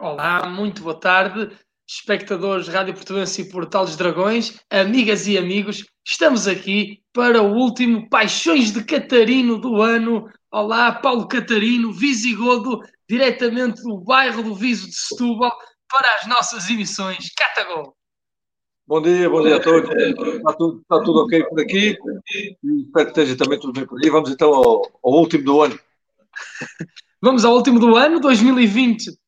Olá, muito boa tarde, espectadores Rádio Portuguesa e Portal dos Dragões, amigas e amigos. Estamos aqui para o último Paixões de Catarino do ano. Olá, Paulo Catarino, visigodo, diretamente do bairro do Viso de Setúbal, para as nossas emissões Catagol. Bom dia, bom dia a todos. Está tudo, está tudo ok por aqui. espero que esteja também tudo bem por aí. Vamos então ao, ao último do ano. Vamos ao último do ano, 2020.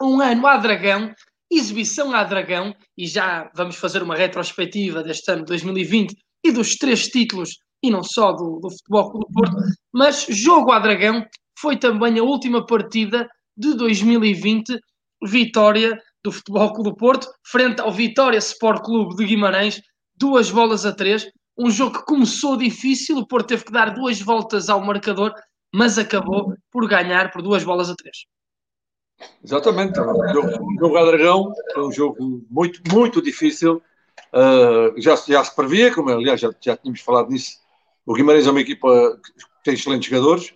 Um ano à Dragão, exibição à Dragão, e já vamos fazer uma retrospectiva deste ano 2020 e dos três títulos, e não só do, do Futebol Clube do Porto, mas jogo à Dragão foi também a última partida de 2020, vitória do Futebol Clube do Porto, frente ao Vitória Sport Clube de Guimarães, duas bolas a três. Um jogo que começou difícil, o Porto teve que dar duas voltas ao marcador, mas acabou por ganhar por duas bolas a três. Exatamente, o jogo, o jogo a Dragão é um jogo muito, muito difícil. Uh, já, já se previa, como aliás já, já tínhamos falado nisso. O Guimarães é uma equipa que tem excelentes jogadores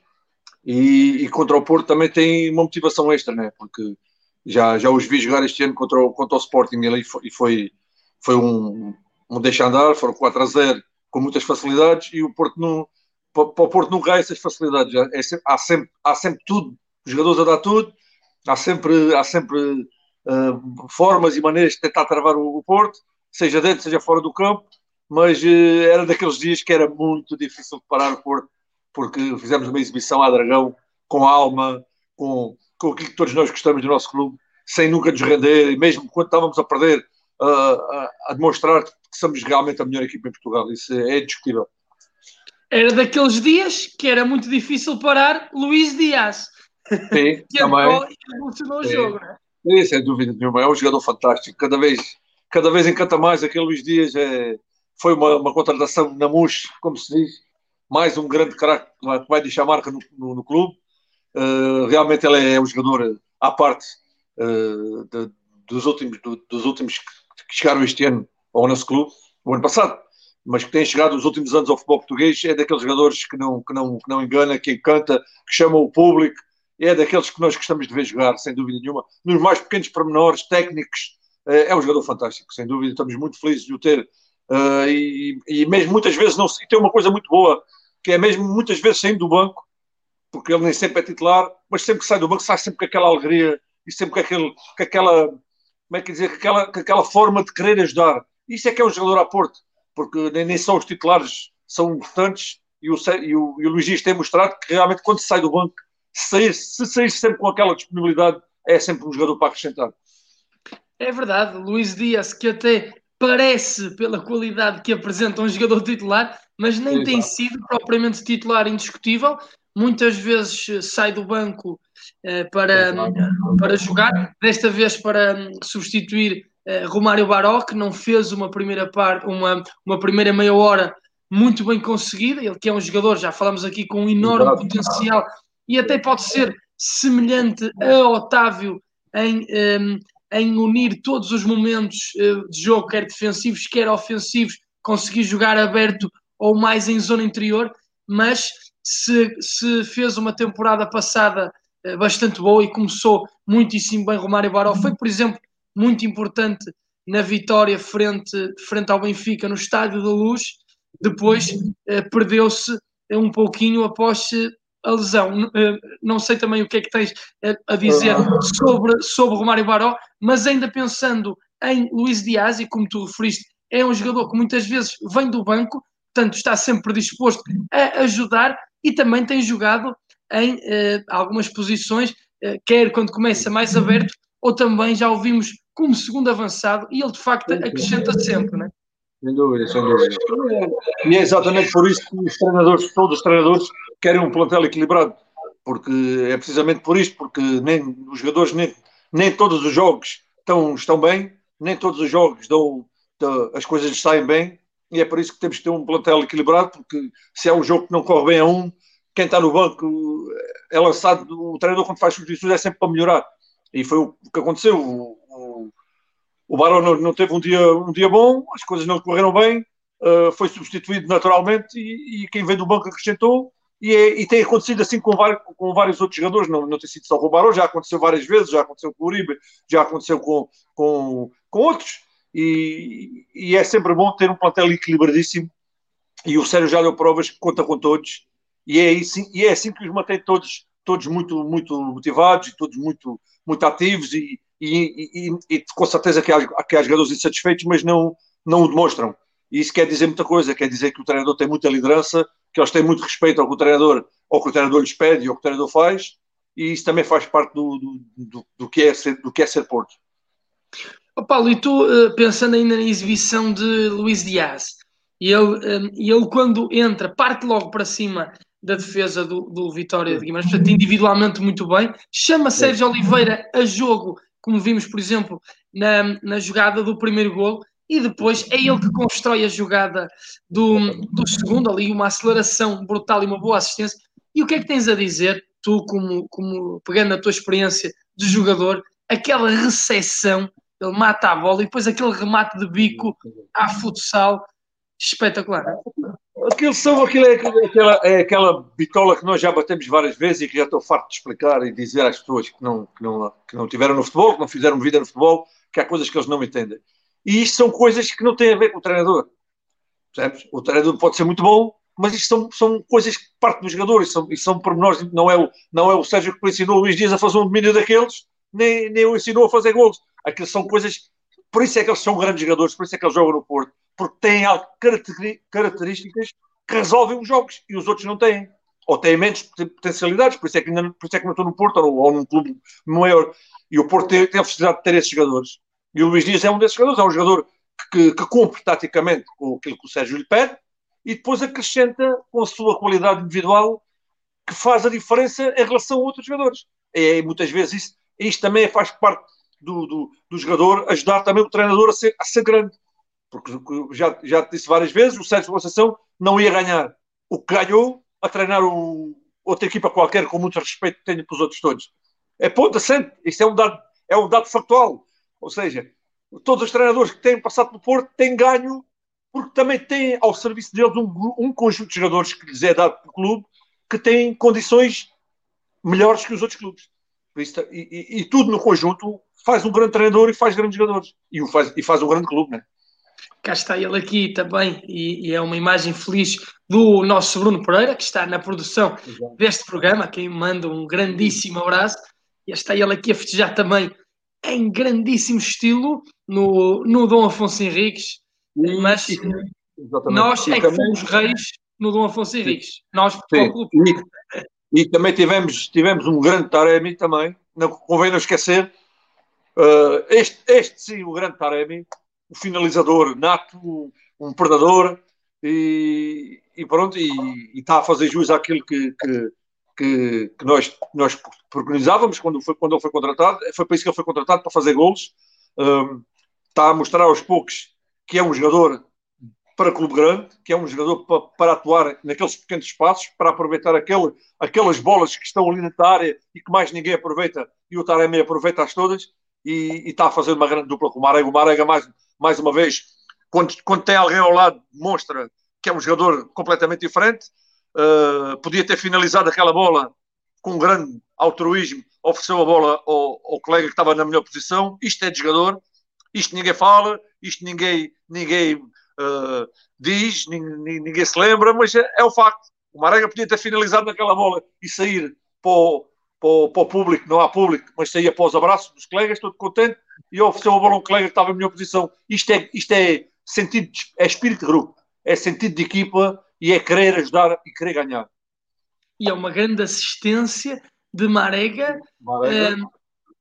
e, e contra o Porto também tem uma motivação extra, né? porque já, já os vi jogar este ano contra o, contra o Sporting e foi, foi, um, um deixa andar, foram 4 a 0 com muitas facilidades e o Porto não, para, o Porto nunca há essas facilidades, é sempre, há, sempre, há sempre tudo, os jogadores a dar tudo, há sempre, há sempre uh, formas e maneiras de tentar travar o, o, Porto, seja dentro, seja fora do campo, mas uh, era daqueles dias que era muito difícil de parar o Porto, porque fizemos uma exibição à Dragão, com alma, com, com aquilo que todos nós gostamos do nosso clube, sem nunca nos render, e mesmo quando estávamos a perder, uh, a, demonstrar que somos realmente a melhor equipa em Portugal. Isso é indiscutível. Era daqueles dias que era muito difícil parar Luís Dias. Sim, que também. revolucionou o jogo, não é? Sim, sem dúvida nenhuma. É um jogador fantástico. Cada vez, cada vez encanta mais. Aquele Luís Dias é, foi uma, uma contratação na MUS, como se diz. Mais um grande craque que vai deixar marca no, no, no clube. Uh, realmente ele é um jogador à parte uh, de, dos, últimos, do, dos últimos que chegaram este ano ao nosso clube, o ano passado, mas que tem chegado nos últimos anos ao futebol português, é daqueles jogadores que não, que não, que não engana, que encanta, que chama o público, é daqueles que nós gostamos de ver jogar, sem dúvida nenhuma, nos mais pequenos pormenores, técnicos, uh, é um jogador fantástico, sem dúvida, estamos muito felizes de o ter, e, e mesmo muitas vezes não e tem uma coisa muito boa, que é mesmo muitas vezes saindo do banco, porque ele nem sempre é titular, mas sempre que sai do banco sai sempre com aquela alegria e sempre com, aquele, com aquela, como é que dizer, com aquela, com aquela forma de querer ajudar. Isso é que é um jogador a Porto, porque nem, nem só os titulares são importantes e o, e o, e o Luís tem mostrado que realmente quando sai do banco, sair, se sair sempre com aquela disponibilidade, é sempre um jogador para acrescentar. É verdade, Luís Dias, que até parece, pela qualidade que apresenta um jogador titular, mas nem Exato. tem sido propriamente titular indiscutível muitas vezes eh, sai do banco uh, para, para jogar, desta vez para um, substituir uh, Romário Baró, que não fez uma primeira parte, uma, uma primeira meia hora muito bem conseguida, ele que é um jogador, já falamos aqui, com um enorme Exato. potencial e até pode ser semelhante a Otávio em, em unir todos os momentos uh, de jogo, quer defensivos, quer ofensivos, conseguir jogar aberto ou mais em zona interior, mas se, se fez uma temporada passada eh, bastante boa e começou muitíssimo bem Romário Baró, foi, por exemplo, muito importante na vitória frente, frente ao Benfica no Estádio da Luz, depois eh, perdeu-se um pouquinho após a lesão. Eh, não sei também o que é que tens eh, a dizer sobre, sobre Romário Baró, mas ainda pensando em Luís Dias, e como tu referiste, é um jogador que muitas vezes vem do banco, portanto está sempre disposto a ajudar e também tem jogado em uh, algumas posições, uh, quer quando começa mais aberto, ou também já ouvimos como segundo avançado, e ele de facto acrescenta sempre, não é? Sem dúvida, sem dúvida. E é exatamente por isso que os treinadores, todos os treinadores, querem um plantel equilibrado, porque é precisamente por isto, porque nem os jogadores, nem, nem todos os jogos estão, estão bem, nem todos os jogos dão, dão as coisas saem bem, e é por isso que temos que ter um plantel equilibrado, porque se é um jogo que não corre bem a um, quem está no banco é lançado, o treinador quando faz substituições é sempre para melhorar. E foi o que aconteceu. O, Barão não, teve um dia, um dia bom, as coisas não correram bem, uh, foi substituído naturalmente e, e, quem veio do banco acrescentou e, é, e, tem acontecido assim com vários, com vários outros jogadores, não, não tem sido só com o Barão, já aconteceu várias vezes, já aconteceu com o Uribe, já aconteceu com, com, com outros, e, e, é sempre bom ter um plantel equilibradíssimo, e o Sérgio já deu provas que conta com todos, e é assim, e é assim que os mantém todos, todos muito, muito motivados, e todos muito, muito ativos, e, e, e com certeza que há, que há jogadores insatisfeitos, mas não, não o demonstram. E isso quer dizer muita coisa, quer dizer que o treinador tem muita liderança, que eles têm muito respeito ao que o treinador, ao que o treinador lhes pede e ao que o treinador faz, e isso também faz parte do, do, do, do que, é ser, do que é ser Porto. Oh, Paulo, e tu, eh, pensando ainda na exibição de Luís Dias, ele, eh, ele quando entra, parte logo para cima da defesa do, do Vitória de Guimarães, portanto, individualmente muito bem, chama Sérgio Oliveira a jogo, como vimos, por exemplo, na, na jogada do primeiro golo, e depois é ele que constrói a jogada do, do segundo, ali uma aceleração brutal e uma boa assistência. E o que é que tens a dizer, tu, como, como pegando a tua experiência de jogador, aquela recepção, ele mata a bola e depois aquele remate de bico à futsal, espetacular. Aquilo são, aquilo é, aquela, é aquela bitola que nós já batemos várias vezes e que já estou farto de explicar e dizer às pessoas que não, que não, que não tiveram no futebol, que não fizeram vida no futebol, que há coisas que eles não entendem. E isto são coisas que não têm a ver com o treinador. Percebes? O treinador pode ser muito bom, mas isto são, são coisas que partem dos jogadores, são, são pormenores. Não é, o, não é o Sérgio que ensinou o Luís Dias a fazer um domínio daqueles, nem, nem o ensinou a fazer gols. Aquilo são coisas. Por isso é que eles são grandes jogadores, por isso é que eles jogam no Porto, porque têm características que resolvem os jogos e os outros não têm. Ou têm menos potencialidades, por isso é que, ainda, por isso é que não estou no Porto ou, ou num clube maior. E o Porto tem, tem a felicidade de ter esses jogadores. E o Luís Dias é um desses jogadores, é um jogador que, que cumpre taticamente com aquilo que o Sérgio lhe pede e depois acrescenta com a sua qualidade individual que faz a diferença em relação a outros jogadores. É, muitas vezes isso, isto também faz parte do, do, do, jogador ajudar também o treinador a ser, a ser grande. Porque já, já disse várias vezes, o Sérgio Conceição não ia ganhar o que ganhou a treinar o, outra equipa qualquer com muito respeito que tenha para os outros todos. É ponto assente. Isso é um dado, é um dado factual. Ou seja, todos os treinadores que têm passado pelo Porto têm ganho porque também têm ao serviço deles um, um conjunto de jogadores que lhes é dado pelo clube que têm condições melhores que os outros clubes. E, e, e, tudo no conjunto faz um grande treinador e faz grandes jogadores. E, faz, e faz um grande clube, né? Cá está ele aqui também, e, e, é uma imagem feliz do nosso Bruno Pereira, que está na produção Exato. deste programa, quem manda um grandíssimo abraço. E está ele aqui a festejar também em grandíssimo estilo no, no Dom Afonso Henriques, e, mas nós é que também, fomos reis no Dom Afonso Henriques. Nós, sim, e, e, também tivemos, tivemos um grande Taremi também, não convém não esquecer. Uh, este, este sim, o grande Taremi, o finalizador nato, um predador, e, e pronto, e, está a fazer jus àquilo que, que que, que nós, nós preconizávamos quando, foi, quando ele foi contratado. Foi para isso que ele foi contratado, para fazer golos. Um, está a mostrar aos poucos que é um jogador para clube grande, que é um jogador para, para atuar naqueles pequenos espaços, para aproveitar aquele, aquelas bolas que estão ali na área e que mais ninguém aproveita, e o Taremi aproveita-as todas, e, está a fazer uma grande dupla com o Marega. O Marega, mais, mais uma vez, quando, quando tem alguém ao lado, demonstra que é um jogador completamente diferente. Uh, podia ter finalizado aquela bola com um grande altruísmo, ofereceu a bola ao, ao, colega que estava na melhor posição. Isto é de jogador, isto ninguém fala, isto ninguém, ninguém uh, diz, ninguém, ninguém, se lembra, mas é, é, o facto. O Marega podia ter finalizado naquela bola e sair para o, para, o, para o, público, não há público, mas saía para os abraços dos colegas, todo contente, e ofereceu a bola a um colega que estava na melhor posição. Isto é, isto é sentido, é espírito de grupo, é sentido de equipa e é querer ajudar e querer ganhar. E é uma grande assistência de Marega, Marega, uh,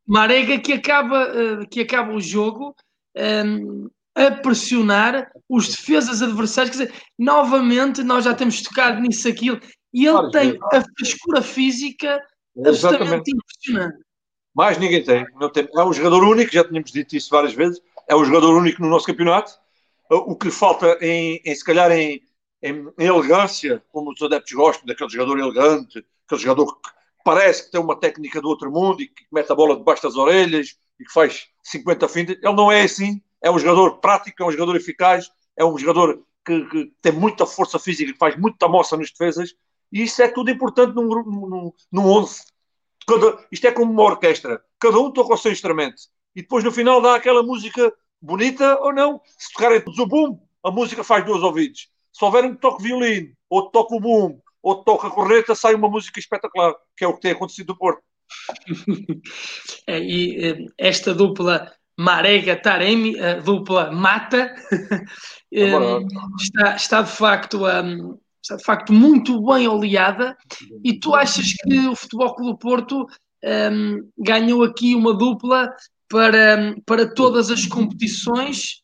Marega que, acaba, uh, que acaba o jogo um, a pressionar os defesas adversários. Quer dizer, novamente, nós já temos tocado nisso, aquilo, e ele claro, tem a frescura física absolutamente impressionante. Mais ninguém tem. É um jogador único, já tínhamos dito isso várias vezes, é um jogador único no nosso campeonato. O que falta em, em se calhar em, em, em elegância, como os adeptos gostam, daquele jogador elegante, aquele jogador que parece que tem uma técnica do outro mundo e que mete a bola debaixo das orelhas e que faz 50 fintas. Ele não é assim. É um jogador prático, é um jogador eficaz, é um jogador que, que tem muita força física, que faz muita moça nas defesas E isso é tudo importante num, num, num 11. Cada, isto é como uma orquestra. Cada um toca o seu instrumento. E depois no final dá aquela música bonita ou não. Se tocarem todos o boom, a música faz dois ouvidos. Se houver um que toque violino, outro toca o boom, outro toca a corneta, sai uma música espetacular, que é o que tem acontecido no Porto. é, e eh, esta dupla Marega Taremi, a dupla Mata, é está, está, de facto um, está de facto muito bem oleada. E tu achas que o Futebol Clube Porto um, ganhou aqui uma dupla para, para todas as competições?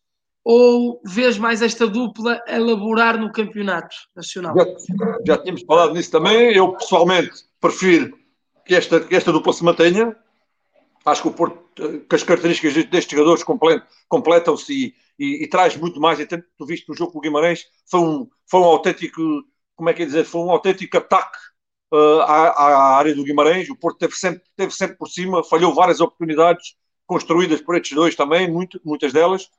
Ou vês mais esta dupla elaborar no campeonato nacional? Já, já tínhamos falado nisso também. Eu pessoalmente prefiro que esta, que esta dupla se mantenha. Acho que o Porto, que as características destes jogadores completam-se e, e, e, traz muito mais. Até tu viste no jogo com o Guimarães, foi um, foi um autêntico, como é que é dizer, foi um autêntico ataque uh, à, à, área do Guimarães. O Porto teve sempre, teve sempre por cima, falhou várias oportunidades construídas por estes dois também, muito, muitas delas.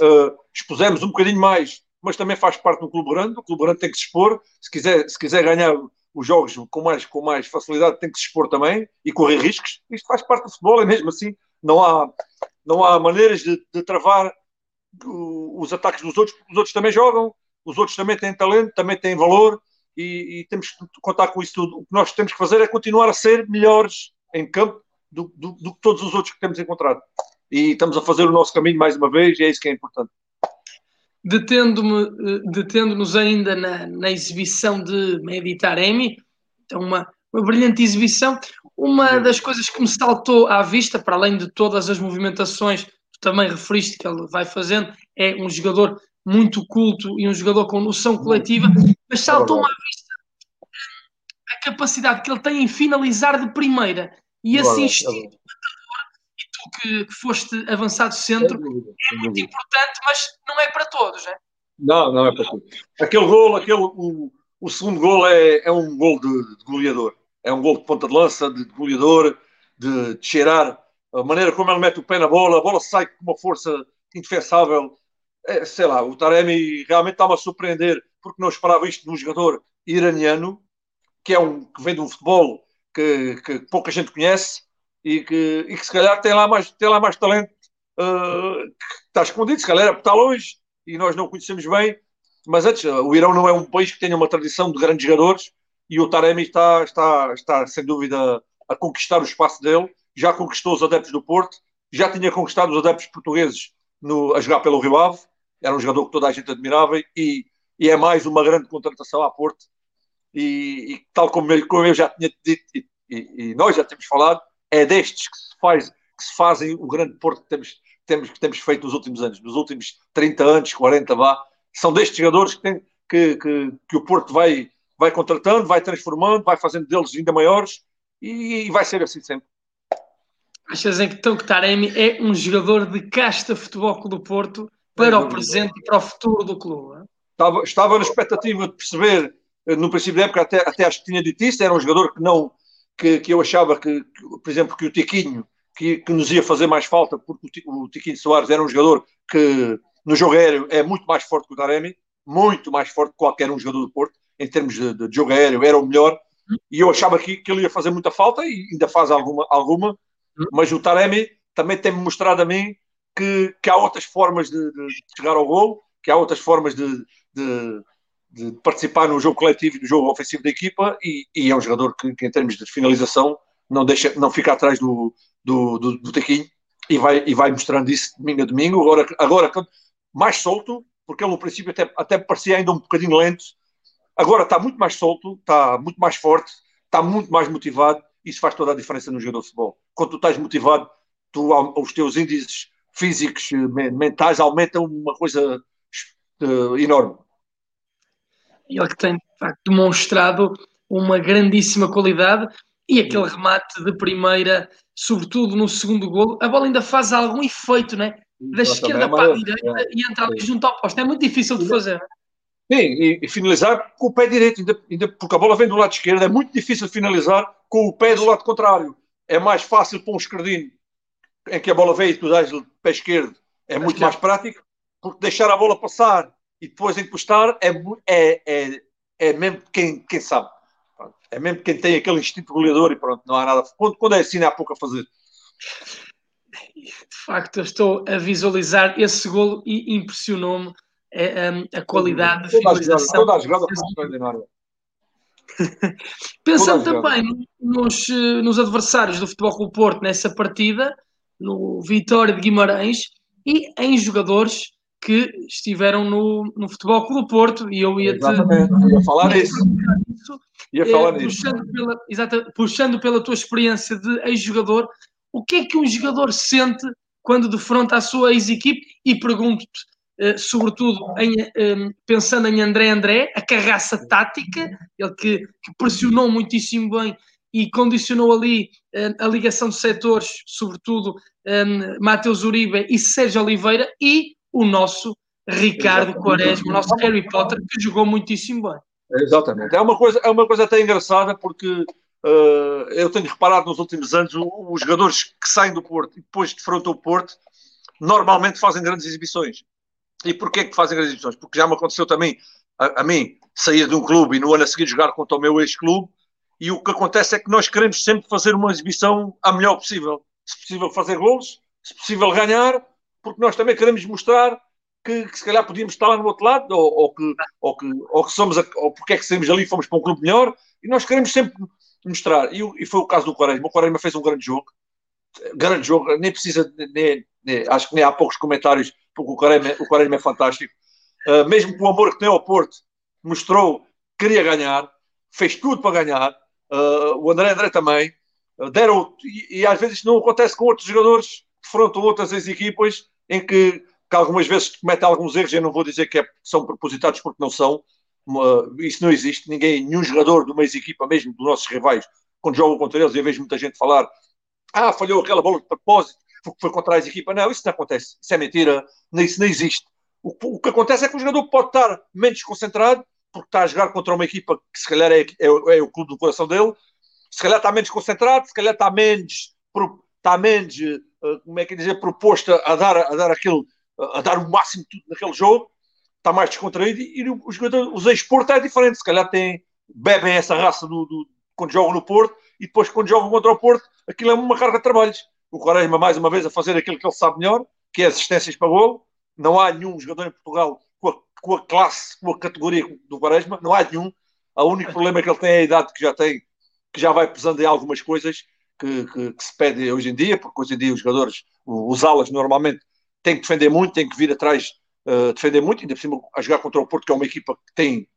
Uh, expusemos um bocadinho mais, mas também faz parte do clube grande. O clube grande tem que se expor. Se quiser, se quiser ganhar os jogos com mais, com mais facilidade tem que se expor também e correr riscos. Isto faz parte do futebol, é mesmo assim. Não há, não há maneiras de, de travar os ataques dos outros, porque os outros também jogam, os outros também têm talento, também têm valor e, e temos que contar com isso tudo. O que nós temos que fazer é continuar a ser melhores em campo do, do, do que todos os outros que temos encontrado. E estamos a fazer o nosso caminho mais uma vez e é isso que é importante detendo-me, eh, detendo-nos ainda na, na, exibição de Meditar Emi, então uma, uma brilhante exibição. Uma das coisas que me saltou à vista, para além de todas as movimentações também referiste que ele vai fazendo, é um jogador muito culto e um jogador com noção coletiva, mas saltou-me à vista a capacidade que ele tem em finalizar de primeira e assistir que, que foste avançado centro é muito importante, mas não é para todos, é? Não, não é para todos. Aquele gol, aquele, o, o segundo gol é, é um gol de, de, goleador. É um gol de ponta de lança, de, de goleador, de, de, cheirar. A maneira como ele mete o pé na bola, a bola sai com uma força indefensável. É, sei lá, o Taremi realmente está-me a surpreender porque não esperava isto de um jogador iraniano que é um que vem de um futebol que, que pouca gente conhece e que, e que se calhar tem lá mais, tem lá mais talento uh, que está escondido, se calhar está longe e nós não o conhecemos bem. Mas antes, o Irão não é um país que tenha uma tradição de grandes jogadores e o Taremi está, está, está sem dúvida a conquistar o espaço dele. Já conquistou os adeptos do Porto, já tinha conquistado os adeptos portugueses no, a jogar pelo Rio Ave. Era um jogador que toda a gente admirava e, e é mais uma grande contratação à Porto. E, e tal como eu, como eu já tinha dito e, e, nós já temos falado, é destes que se, faz, que se fazem o grande Porto que temos, temos, que temos feito nos últimos anos, nos últimos 30 anos, 40, vá. São destes jogadores que, tem, que, que, que, o Porto vai, vai contratando, vai transformando, vai fazendo deles ainda maiores e, e vai ser assim sempre. Achas então que Taremi é um jogador de casta futebol do Porto para o presente e para o futuro do clube? Estava, estava na expectativa de perceber, eh, no princípio da época, até, até acho que tinha dito isso, era um jogador que não, que, que eu achava que, que, por exemplo, que o Tiquinho, que, que, nos ia fazer mais falta, porque o, Tiquinho Soares era um jogador que no jogo aéreo é muito mais forte que o Taremi, muito mais forte que qualquer um jogador do Porto, em termos de, de jogo aéreo, era o melhor, e eu achava que, que ele ia fazer muita falta, e ainda faz alguma, alguma mas o Taremi também tem-me mostrado a mim que, que há outras formas de, de, chegar ao gol, que há outras formas de, de de participar no jogo coletivo e no jogo ofensivo da equipa e, e é um jogador que, que, em termos de finalização não deixa não fica atrás do, do, do, do Tequinho e vai, e vai mostrando isso domingo a domingo. Agora, agora mais solto porque ele no princípio até, até parecia ainda um bocadinho lento. Agora está muito mais solto está muito mais forte está muito mais motivado isso faz toda a diferença no jogador de futebol quando tu estás motivado tu, os teus índices físicos mentais aumentam uma coisa uh, enorme ele que tem, de facto, demonstrado uma grandíssima qualidade e aquele remate de primeira, sobretudo no segundo golo, a bola ainda faz algum efeito, né? Da esquerda para a direita é. e entra ali junto ao posto. É muito difícil de fazer. Sim, e, e, finalizar com o pé direito, ainda, ainda, porque a bola vem do lado esquerdo, é muito difícil finalizar com o pé do lado contrário. É mais fácil para um esquerdinho em que a bola vem e tu dás o pé esquerdo, é muito mais prático, porque deixar a bola passar e depois encostar é, é, é, é mesmo quem, quem sabe. É mesmo quem tem aquele instinto goleador e pronto, não há nada. Quando, quando é assim, há pouco a fazer. De facto, eu estou a visualizar esse golo e impressionou-me a, é, a, a, qualidade de finalização. Toda a jogada foi extraordinária. Pensando também nos, nos adversários do Futebol Clube Porto nessa partida, no Vitória de Guimarães e em jogadores que estiveram no, no Futebol Clube Porto e eu ia te... Exatamente, ia falar nisso. Ia falar eh, puxando, pela, exata, puxando pela tua experiência de ex-jogador, o que é que um jogador sente quando defronta a sua ex-equipe? E pergunto-te, eh, sobretudo em, eh, pensando em André André, a carraça tática, ele que, que pressionou muitíssimo bem e condicionou ali uh, a ligação de setores, sobretudo um, Mateus Uribe e Sérgio Oliveira, e o nosso Ricardo. Quaresma, o nosso Harry Potter, que jogou muitíssimo bem. Exatamente. É uma coisa, é uma coisa até engraçada, porque uh, eu tenho reparado nos últimos anos os jogadores que saem do Porto e depois defrontam o Porto, normalmente fazem grandes exibições. E porquê que fazem grandes exibições? Porque já me aconteceu também, a, a mim, sair de um clube e no ano a seguir jogar contra o meu ex-clube, e o que acontece é que nós queremos sempre fazer uma exibição a melhor possível. Se possível fazer gols, se possível ganhar, porque nós também queremos mostrar que, que se calhar podíamos estar lá no outro lado, ou, ou que, ou, que, ou que somos, a, ou porque é que saímos ali fomos para um clube melhor, e nós queremos sempre mostrar. E, e foi o caso do Quaresma. O Quaresma fez um grande jogo, grande jogo, nem precisa, nem, nem, acho que nem há poucos comentários, porque o Quaresma, o Quaresma é fantástico. Uh, mesmo com o amor que tem ao Porto, mostrou que queria ganhar, fez tudo para ganhar, Uh, o André André também. Uh, deram, e, e, às vezes não acontece com outros jogadores que defrontam outras equipas em que, que, algumas vezes cometem alguns erros. Eu não vou dizer que é, são propositados porque não são. Uh, isso não existe. Ninguém, nenhum jogador de uma equipa, mesmo dos nossos rivais, quando jogam contra eles, eu vejo muita gente falar: ah, falhou aquela bola de propósito porque foi contra a equipa. Não, isso não acontece. Isso é mentira. Isso não existe. O que acontece é que o jogador pode estar menos concentrado porque está a jogar contra uma equipa que se calhar é, é, é, o clube do coração dele, se calhar está menos concentrado, se calhar está menos, está menos uh, como é que dizer, proposto a dar, a dar aquele, a dar o máximo tudo naquele jogo, está mais descontraído e, os, os ex-Porto é diferente, se calhar tem, bebem essa raça do, do, quando jogam no Porto e depois quando jogam contra o Porto, aquilo é uma carga de trabalhos. O Quaresma, mais uma vez, a fazer aquilo que ele sabe melhor, que é assistências para gol. Não há nenhum jogador em Portugal com a, classe, com a categoria do Quaresma, não há nenhum. O único problema é que ele tem a idade que já tem, que já vai pesando em algumas coisas que, que, que se pede hoje em dia, porque hoje em dia os jogadores, os alas normalmente têm que defender muito, têm que vir atrás uh, defender muito, ainda por cima a jogar contra o Porto, que é uma equipa que tem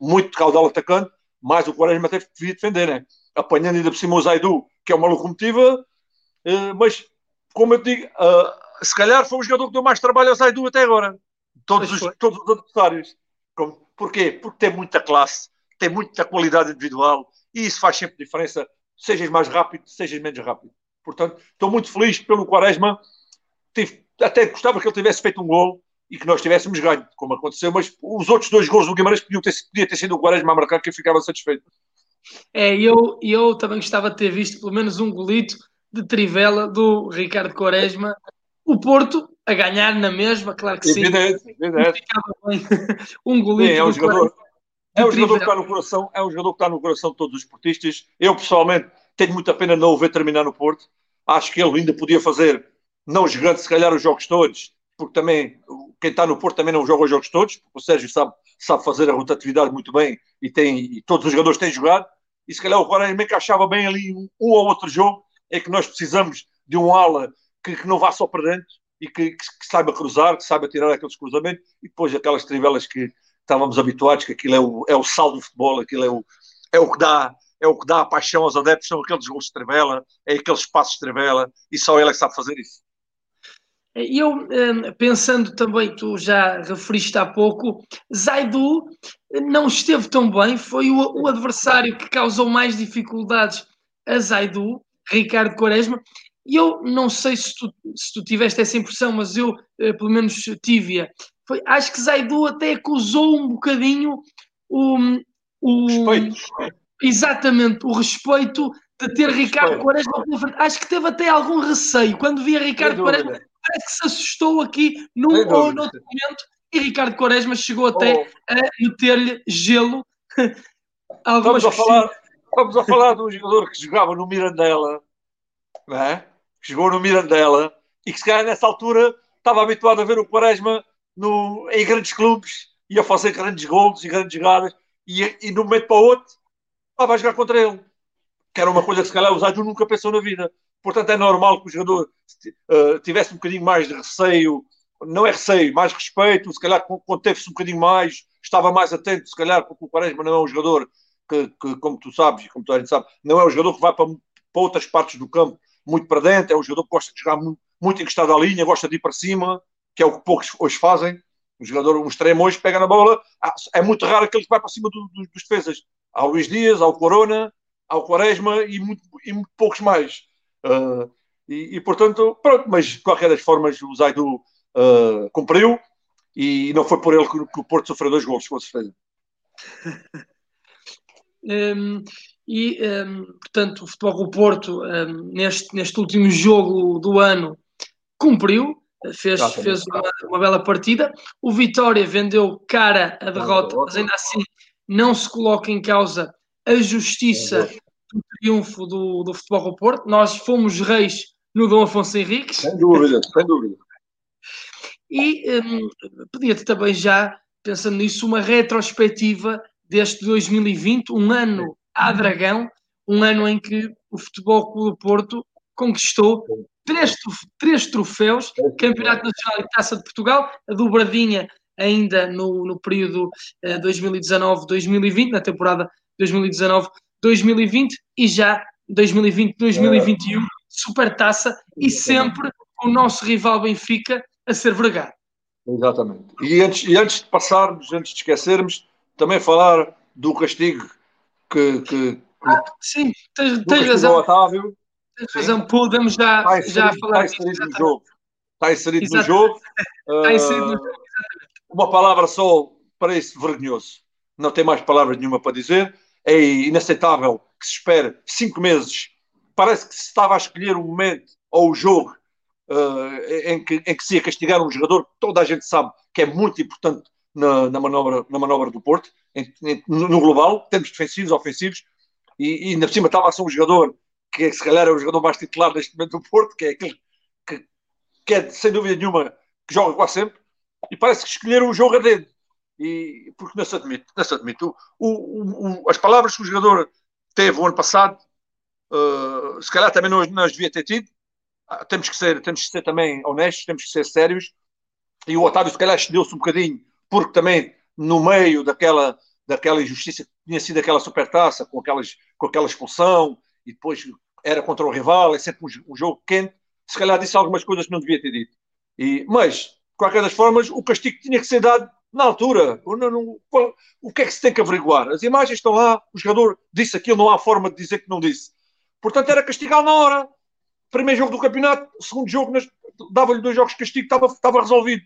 muito caudal atacante, mas o Quaresma teve que vir defender, né? apanhando ainda por cima o Zaidu, que é uma locomotiva, uh, mas como eu digo, uh, se calhar foi o jogador que deu mais trabalho ao Zaidu até agora todos os, todos os adversários. Como, porquê? Porque tem muita classe, tem muita qualidade individual e isso faz sempre diferença, sejas mais rápido, sejas menos rápido. Portanto, estou muito feliz pelo Quaresma. Tive, até gostava que ele tivesse feito um gol e que nós tivéssemos ganho, como aconteceu, mas os outros dois gols do Guimarães podiam ter, podia ter sido o Quaresma a marcar que eu ficava satisfeito. É, eu, eu também gostava de ter visto pelo menos um golito de trivela do Ricardo Quaresma. O Porto a ganhar na mesma, claro que sim. Evidente, evidente. um golito. é um jogador, é um jogador que está no coração, é um jogador que está no coração de todos os portistas. Eu pessoalmente tenho muita pena não o ver terminar no Porto. Acho que ele ainda podia fazer, não jogando se calhar os jogos todos, porque também quem está no Porto também não joga os jogos todos, porque o Sérgio sabe, sabe fazer a rotatividade muito bem e, tem, e todos os jogadores têm jogado. E se calhar o Guarani encaixava bem ali um, um ou outro jogo, é que nós precisamos de um ala que, que não vá só para dentro, e que, que, que, saiba cruzar, que saiba tirar aqueles cruzamentos e depois aquelas trivelas que estávamos habituados, que aquilo é o, é o sal do futebol, aquilo é o, é o que dá é o que dá a paixão aos adeptos, são aqueles gols de trivela, é aqueles espaços de trivela e só ele é que sabe fazer isso. E eu, hum, pensando também, tu já referiste há pouco, Zaidu não esteve tão bem, foi o, o adversário que causou mais dificuldades a Zaidu, Ricardo Quaresma, e eu não sei se tu, se tu tiveste essa impressão, mas eu, eh, pelo menos, tive-a. Acho que Zaidu até acusou um bocadinho o, o respeito. Exatamente, o respeito de ter Ricardo Quaresma Acho que teve até algum receio quando via Ricardo Quaresma. Parece que se assustou aqui num ou noutro momento e Ricardo Quaresma chegou até oh. a meter-lhe gelo. estamos, a falar, Estamos a falar de um jogador que jogava no Mirandela, não é? Que jogou no Mirandela e que se calhar nessa altura estava habituado a ver o Quaresma no, em grandes clubes e a fazer grandes gols e grandes jogadas e, e de um momento para o outro estava a jogar contra ele. Que era uma coisa que se calhar o Zaidu nunca pensou na vida. Portanto, é normal que o jogador uh, tivesse um bocadinho mais de receio, não é receio, mais respeito, se calhar conteve-se um bocadinho mais, estava mais atento, se calhar, porque o Quaresma não é um jogador que, que como tu sabes e como toda a gente sabe, não é um jogador que vai para, para outras partes do campo muito para dentro, é um jogador que gosta de jogar muito, muito encostado à linha, gosta de ir para cima, que é o que poucos hoje fazem. Um jogador, um extremo hoje, pega na bola, ah, é muito raro aquele que vai para cima do, do, dos defesas. Há o Luís Dias, há o Corona, há o Quaresma e muito, e muito poucos mais. Uh, e, e, portanto, pronto, mas de qualquer das formas o Zaidu uh, cumpriu e não foi por ele que, que o Porto sofreu dois gols, com certeza. um, e, um, portanto, o Futebol do Porto, um, neste, neste último jogo do ano, cumpriu, fez, fez uma, uma, bela partida. O Vitória vendeu cara a derrota, mas ainda assim não se coloca em causa a justiça do triunfo do, do Futebol do Porto. Nós fomos reis no Dom Afonso Henriques. Sem dúvida, sem dúvida. E um, pedia-te também já, pensando nisso, uma retrospectiva deste 2020, um ano à Dragão, um ano em que o Futebol Clube do Porto conquistou três, três troféus, Campeonato Nacional e Taça de Portugal, a dobradinha ainda no, no período eh, 2019-2020, na temporada 2019-2020 e já 2020-2021, Supertaça e sempre o nosso rival Benfica a ser vergado. Exatamente. E antes, e antes de passarmos, antes de esquecermos, também falar do castigo que. que, ah, sim, tens, tens razão. Otávio, tens sim. razão, podemos já, está inserido, já falar. Está inserido no jogo. Está inserido exatamente. no jogo. Está inserido no jogo, Uma palavra só para esse vergonhoso. Não tem mais palavras nenhuma para dizer. É inaceitável que se espere cinco meses. Parece que se estava a escolher o momento ou o jogo uh, em, que, em que se ia castigar um jogador que toda a gente sabe que é muito importante na, na, manobra, na manobra do Porto, no global, termos defensivos, ofensivos, e, e ainda por cima estava a ser um jogador que se calhar é o jogador mais titular neste momento do Porto, que é aquele que, que é sem dúvida nenhuma que joga quase sempre, e parece que escolheram o jogo a dedo. E, porque não se admite, não se admite. O, o, o, as palavras que o jogador teve o ano passado, uh, se calhar também não, não as devia ter tido. Uh, temos, que ser, temos que ser também honestos, temos que ser sérios. E o Otávio, se calhar, excedeu-se um bocadinho porque também no meio daquela, daquela injustiça que tinha sido aquela supertaça, com, aquelas, com aquela expulsão, e depois era contra o rival, é sempre um, um jogo quente, se calhar disse algumas coisas que não devia ter dito. E, mas, de qualquer das formas, o castigo tinha que ser dado na altura. Não, qual, o que é que se tem que averiguar? As imagens estão lá, o jogador disse aquilo, não há forma de dizer que não disse. Portanto, era castigá-lo na hora. Primeiro jogo do campeonato, segundo jogo, dava-lhe dois jogos de castigo, estava, estava resolvido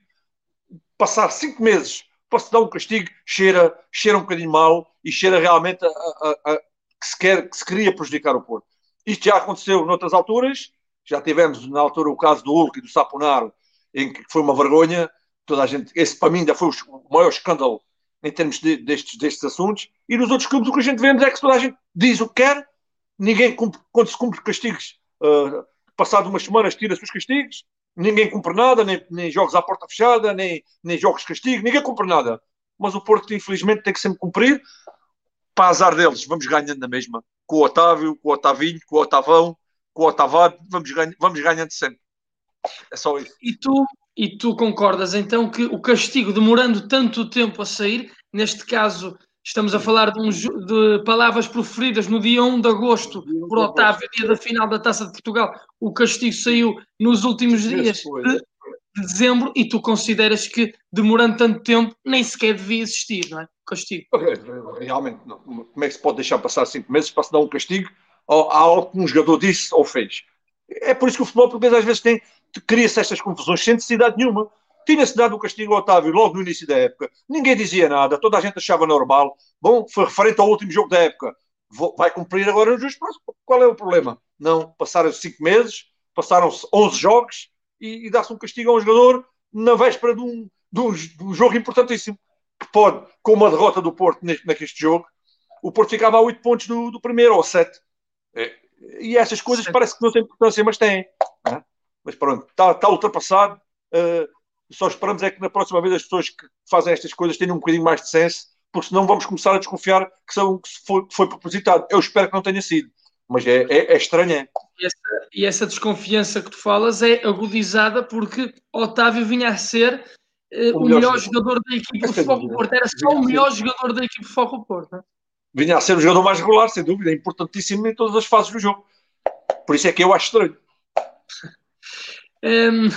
passar cinco meses para se dar um castigo? Cheira, cheira um bocadinho mal e cheira realmente a, a, a, que, se quer, que se queria prejudicar o Porto. Isto já aconteceu noutras alturas, já tivemos na altura o caso do Hulk e do Saponaro, em que foi uma vergonha, toda a gente, esse para mim ainda foi o maior escândalo em termos de, destes, destes assuntos, e nos outros clubes o que a gente vemos é que toda a gente diz o que quer, ninguém cumpre, quando se cumpre castigos, uh, passado umas semanas tira-se os castigos, ninguém cumpre nada, nem, nem jogos à porta fechada, nem, nem jogos de castigo, ninguém cumpre nada. Mas o Porto, infelizmente, tem que sempre cumprir. Para azar deles, vamos ganhando na mesma. Com o Otávio, com o Otavinho, com o Otavão, com o Otavado, vamos, ganha, vamos ganhando sempre. É só isso. E tu, e tu concordas então que o castigo demorando tanto tempo a sair, neste caso Estamos a falar de, um, de, palavras proferidas no dia 1 de agosto por Otávio, dia da final da Taça de Portugal. O castigo saiu nos últimos dias de, de dezembro e tu consideras que, demorando tanto tempo, nem sequer devia existir, não é? O castigo. Realmente, não. como é que se pode deixar passar cinco meses para se dar um castigo a algo que um jogador disse ou fez? É por isso que o futebol português às vezes tem, cria-se estas confusões sem necessidade nenhuma. Tinha-se dado o castigo ao Otávio logo no início da época. Ninguém dizia nada, toda a gente achava normal. Bom, foi referente ao último jogo da época. Vou, vai cumprir agora os justos. Qual é o problema? Não, passaram cinco meses, passaram-se 11 jogos e, e dá-se um castigo a um jogador na véspera de um, de um, de um jogo importantíssimo. Que pode, com uma derrota do Porto neste, neste jogo, o Porto ficava a 8 pontos do, do primeiro, ou 7. É, e essas coisas parece que não têm importância, mas têm. É? Mas pronto, está, está ultrapassado. Uh, só esperamos é que na próxima vez as pessoas que fazem estas coisas tenham um bocadinho mais de senso, porque senão vamos começar a desconfiar que, são, que foi, foi propositado. Eu espero que não tenha sido, mas é, é, é estranho. É. E, essa, e essa desconfiança que tu falas é agudizada porque Otávio vinha a ser uh, o, o, melhor, jogador, jogador da equipe do Foco Porto. Era só o melhor jogador da equipe do Foco Porto. É? Vinha a ser o jogador mais regular, sem dúvida, é importantíssimo em todas as fases do jogo. Por isso é que eu acho estranho. Um,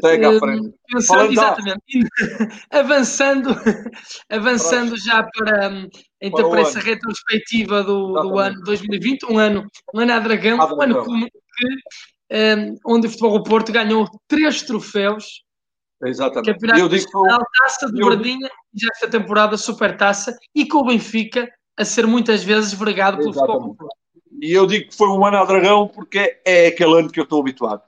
Segue à frente. Pensando, exatamente. avançando, avançando já para, então, para, essa retrospectiva do, do, ano 2020, um ano, um ano a Dragão, um ano que, um, onde o Futebol do Porto ganhou três troféus. Exatamente. Campeonato eu digo Nacional, Taça de Bradinha, já esta temporada Super Taça, e com o Benfica a ser muitas vezes vergado pelo Exatamente. Futebol do Porto. E eu digo que foi um ano a Dragão porque é aquele ano que eu estou habituado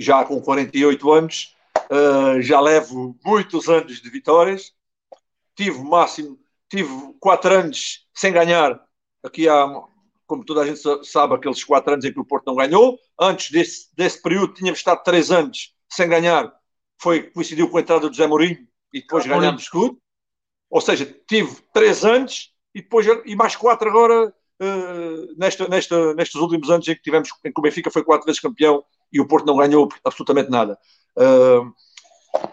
já com 48 anos, uh, já levo muitos anos de vitórias. Tive máximo, tive quatro anos sem ganhar. Aqui há, como toda a gente sabe, aqueles quatro anos em que o Porto não ganhou. Antes desse, desse período, tínhamos estado três anos sem ganhar. Foi coincidiu com a entrada do José Mourinho e depois ah, ganhamos escudo. Ou seja, tive três anos e depois e mais quatro agora uh, nesta, nesta, nestes últimos anos em que tivemos em que o Benfica foi quatro vezes campeão e o Porto não ganhou absolutamente nada. Uh,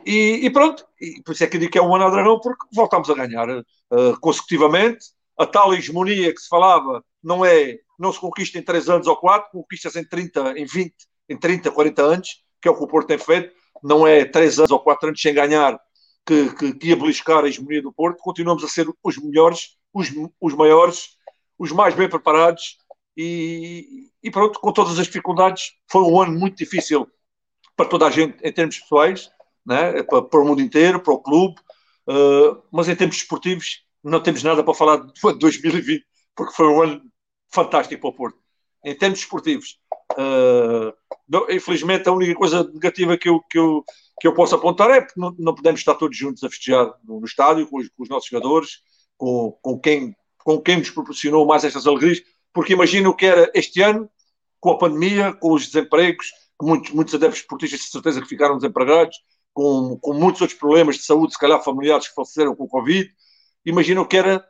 e, e, pronto, e por isso é que digo que é um ano ao dragão, porque voltamos a ganhar uh, consecutivamente. A tal hegemonia que se falava não é, não se conquista em 3 anos ou 4, conquista-se em 30, em 20, em 30, 40 anos, que é o que o Porto tem feito. Não é 3 anos ou 4 anos sem ganhar que, que, que ia beliscar a hegemonia do Porto. Continuamos a ser os melhores, os, os maiores, os mais bem preparados e, e pronto, com todas as dificuldades, foi um ano muito difícil para toda a gente em termos pessoais, né? para, para o mundo inteiro, para o clube, uh, mas em termos esportivos não temos nada para falar de 2020, porque foi um ano fantástico para o Porto. Em termos esportivos, uh, não, infelizmente a única coisa negativa que eu, que eu, que eu posso apontar é que não, não podemos estar todos juntos a festejar no, no estádio com os, com os, nossos jogadores, com, com, quem, com quem nos proporcionou mais estas alegrias, porque imagino que era este ano, com a pandemia, com os desempregos, muitos, muitos adeptos esportistas de certeza que ficaram desempregados, com, com muitos outros problemas de saúde, se calhar familiares que faleceram com o Covid, imagino que era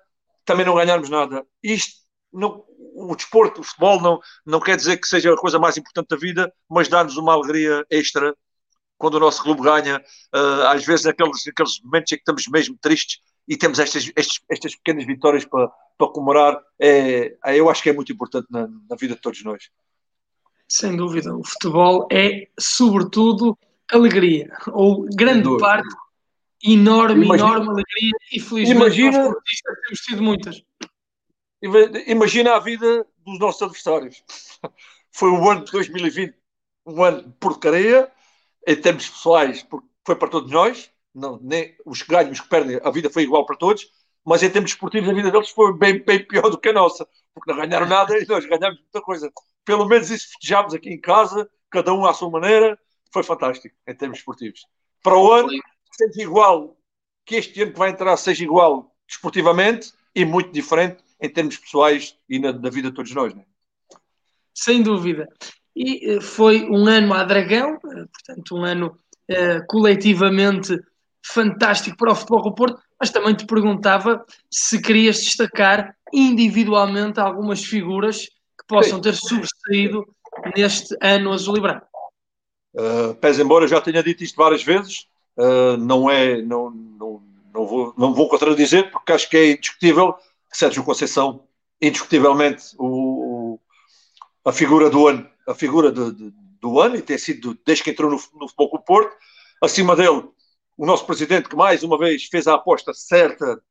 também não ganharmos nada. Isto, não, o desporto, o futebol, não, não quer dizer que seja a coisa mais importante da vida, mas dá-nos uma alegria extra quando o nosso clube ganha, uh, às vezes naqueles, naqueles momentos em que estamos mesmo tristes e temos estas, estas, estas pequenas vitórias para, para comemorar, é, é, eu acho que é muito importante na, na vida de todos nós. Sem dúvida, o futebol é, sobretudo, alegria, ou grande parte, enorme, imagina, enorme alegria, e felizmente imagina, nós temos tido muitas. Imagina a vida dos nossos adversários. Foi o ano de 2020, um ano de porcaria, em termos pessoais, porque foi para todos nós, não, nem, os que ganham, os que perdem, a vida foi igual para todos, mas em termos esportivos a vida deles foi bem, bem pior do que a nossa, porque não ganharam nada e nós ganhamos muita coisa. Pelo menos isso festejámos aqui em casa, cada um à sua maneira, foi fantástico em termos esportivos. Para o ano, seja igual, que este ano que vai entrar seja igual desportivamente e muito diferente em termos pessoais e na, na vida de todos nós. Né? Sem dúvida. E eh, foi um ano a Dragão, eh, portanto, um ano uh, coletivamente fantástico para o futebol do Porto, mas também te perguntava se querias destacar individualmente algumas figuras que possam ter sobressaído neste ano azul e branco. Uh, pese embora já tenha dito isto várias vezes, uh, não é, não, não, não, vou, não vou contradizer, porque acho que é indiscutível que Sérgio Conceição, indiscutivelmente, o, o, a figura do ano, a figura de, de, do ano, e tem sido desde que entrou no, no Futebol Porto, acima dele, o nosso presidente, que mais uma vez fez a aposta certa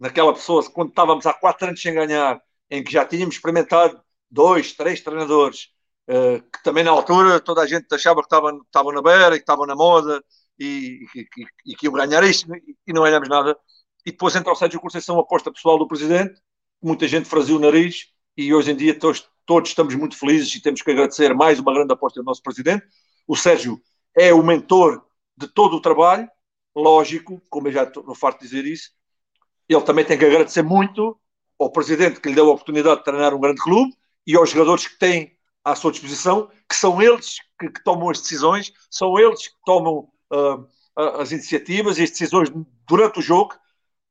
naquela pessoa, quando estávamos há quatro anos sem ganhar, em que já tínhamos experimentado dois, três treinadores, uh, que também na altura toda a gente achava que estavam, na beira, que estavam na moda e, e, e, e que iam ganhar isto e não ganhamos nada. E depois entra o Sérgio Conceição, aposta pessoal do presidente, muita gente frazia o nariz e hoje em dia todos, todos estamos muito felizes e temos que agradecer mais uma grande aposta do nosso presidente. O Sérgio é o mentor de todo o trabalho, lógico, como eu já estou farto de dizer isso, ele também tem que agradecer muito ao presidente que lhe deu a oportunidade de treinar um grande clube e aos jogadores que têm à sua disposição, que são eles que, que tomam as decisões, são eles que tomam uh, as iniciativas e as decisões durante o jogo,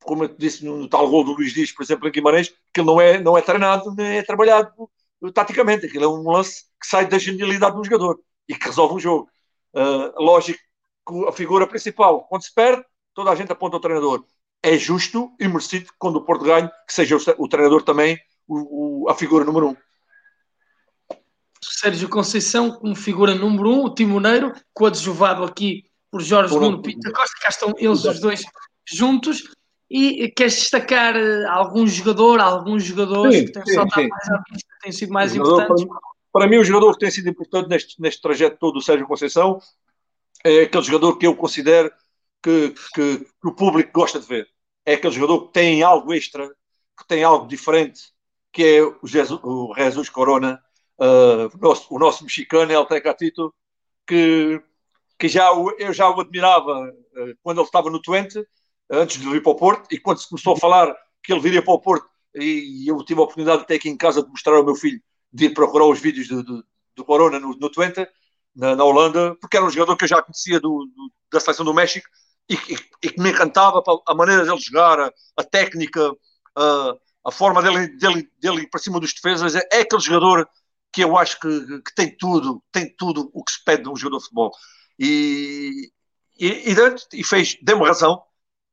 como eu disse no, tal gol do Luís Dias, por exemplo, em Guimarães, que não é, não é treinado, nem é trabalhado uh, taticamente. Aquilo é um lance que sai da genialidade de um jogador e que resolve um jogo. Uh, lógico a figura principal, quando se perde, toda a gente aponta ao treinador. É justo e merecido quando o Porto ganha, que seja o, o treinador também o, o, a figura número um. Sérgio Conceição como figura número um, o timoneiro, coadjuvado aqui por Jorge por Nuno Pinto Costa, cá estão eles os dois juntos. E queres destacar eh, algum jogador, alguns jogadores sim, que têm sim. mais à vista, têm sido mais importantes? Para, para, mim, o jogador que tem sido importante neste, neste trajeto todo do Sérgio Conceição é aquele jogador que eu considero que, que, que, o público gosta de ver. É aquele jogador que tem algo extra, que tem algo diferente, que é o Jesus, o Jesus Corona, uh, o, nosso, o nosso mexicano, El Tecatito, que, que já eu já o admirava uh, quando ele estava no Twente, antes de vir para o Porto, e quando se começou a falar que ele viria para o Porto, e eu tive a oportunidade até aqui em casa de mostrar ao meu filho, de ir procurar os vídeos do, do, do Corona no, no Twente, na, na, Holanda, porque era um jogador que eu já conhecia do, do, da seleção do México e, e, e, que me encantava a maneira dele jogar, a, a técnica, a, a forma dele, dele, dele ir para cima dos defesas. É, é aquele jogador que eu acho que, que, tem tudo, tem tudo o que se pede de um jogador de futebol. E, e, e, fez, deu-me razão,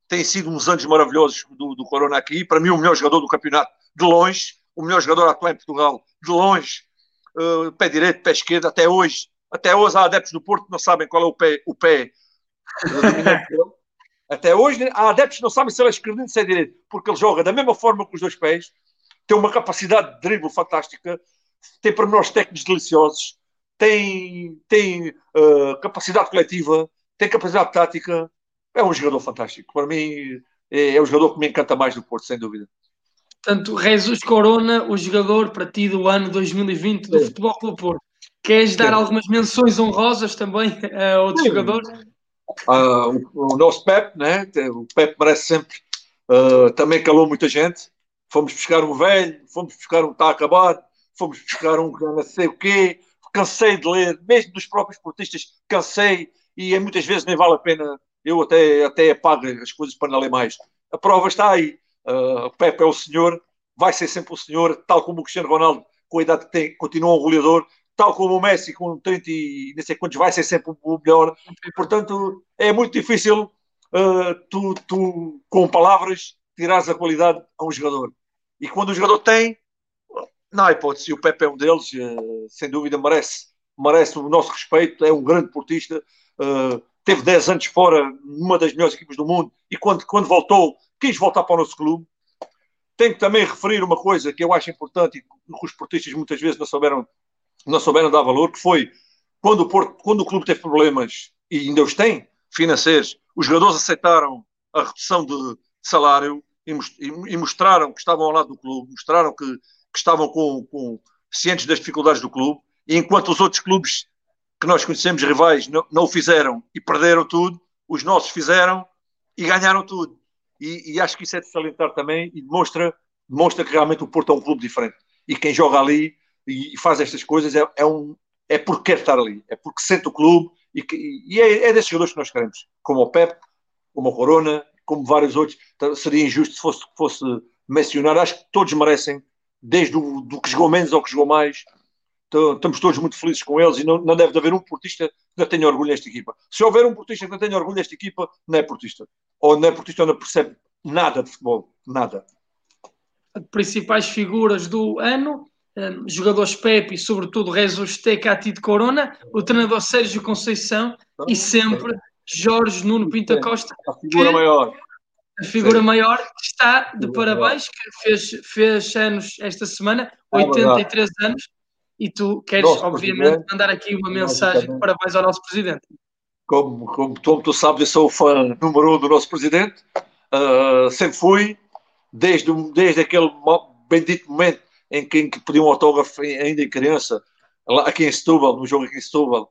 tem sido uns anos maravilhosos do, do Corona aqui. Para mim, o melhor jogador do campeonato, de longe, o melhor jogador atual em Portugal, de longe, uh, pé direito, pé esquerdo, até hoje. Até hoje há adeptos do Porto que não sabem qual é o pé, o pé Até hoje há adeptos que não sabem se ele é esquerdo ou se é direito, porque ele joga da mesma forma com os dois pés, tem uma capacidade de drible fantástica, tem pormenores técnicos deliciosos, tem, tem uh, capacidade coletiva, tem capacidade tática, é um jogador fantástico. Para mim, é, é o jogador que me encanta mais do Porto, sem dúvida. Portanto, Jesus Corona, o jogador para ti do ano 2020 do Sim. Futebol Clube Porto. Queres dar algumas menções honrosas também a outros Sim. jogadores? Uh, o, o, nosso Pep, né? o Pep merece sempre, uh, também calou muita gente. Fomos buscar um velho, fomos buscar um está acabado, fomos buscar um não sei o quê. Cansei de ler, mesmo dos próprios portistas, cansei e muitas vezes nem vale a pena eu até, até apago as coisas para não ler mais. A prova está aí. Uh, o Pepe é o senhor, vai ser sempre o senhor, tal como o Cristiano Ronaldo, com a idade que tem, continua um goleador, tal como o Messi, com 30 e não sei quantos, vai ser sempre o melhor. Portanto, é muito difícil uh, tu, tu, com palavras, tirares a qualidade a um jogador. E quando o jogador tem, não há hipótese, o Pepe é um deles, uh, sem dúvida merece, merece o nosso respeito, é um grande portista. Uh, teve 10 anos fora numa das melhores equipas do mundo e quando, quando voltou, quis voltar para o nosso clube. Tenho que também referir uma coisa que eu acho importante e que os portistas muitas vezes não souberam, não souberam dar valor, que foi quando o, Porto, quando o clube teve problemas, e ainda os tem, financeiros, os jogadores aceitaram a redução de salário e, e mostraram que estavam ao lado do clube, mostraram que, que estavam com, com, cientes das dificuldades do clube, e enquanto os outros clubes que nós conhecemos rivais não, não o fizeram e perderam tudo, os nossos fizeram e ganharam tudo. E, e, acho que isso é de salientar também e demonstra, demonstra que realmente o Porto é um clube diferente. E quem joga ali e, faz estas coisas é, é, um, é porque quer estar ali, é porque sente o clube e, que, e é, é desses jogadores que nós queremos, como o Pep, como o Corona, como vários outros. Então, seria injusto se fosse, fosse mencionar, acho que todos merecem, desde o do que jogou menos ao que jogou mais, estamos todos muito felizes com eles e não, não deve haver um portista que não tenha orgulho nesta equipa. Se houver um portista que não tenha orgulho nesta equipa, não é portista. Ou não é portista ou não percebe nada de futebol. Nada. Principais figuras do ano, um, jogadores Pepe e sobretudo Jesus Tecati de Corona, o treinador Sérgio Conceição e sempre Jorge Nuno Pinta Costa. A figura que, maior. A figura Sim. maior está de parabéns, que fez, fez anos esta semana, 83 é anos, e tu queres, nosso obviamente, mandar aqui uma mensagem de parabéns ao nosso presidente. Como, como, como tu sabes, eu sou o fã número um do nosso presidente, uh, sempre fui, desde, desde aquele bendito momento em que, em que pedi um autógrafo ainda em criança, lá, aqui em Setúbal, no jogo aqui em Setúbal,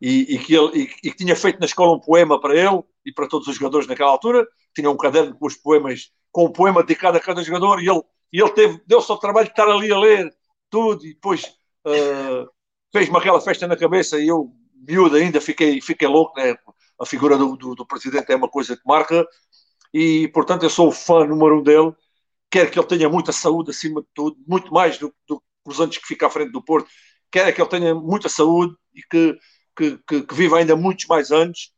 e, e, que ele, e, e, que tinha feito na escola um poema para ele e para todos os jogadores naquela altura, tinha um caderno com os poemas, com um poema dedicado a cada jogador, e ele e ele teve, deu-se ao trabalho de estar ali a ler tudo e depois uh, fez-me aquela festa na cabeça e eu, miúdo ainda, fiquei, fiquei louco, né? A figura do, do, do, presidente é uma coisa que marca e, portanto, eu sou o fã número um dele. Quero que ele tenha muita saúde acima de tudo, muito mais do, que os anos que fica à frente do Porto. Quero que ele tenha muita saúde e que, que, que, que viva ainda muitos mais anos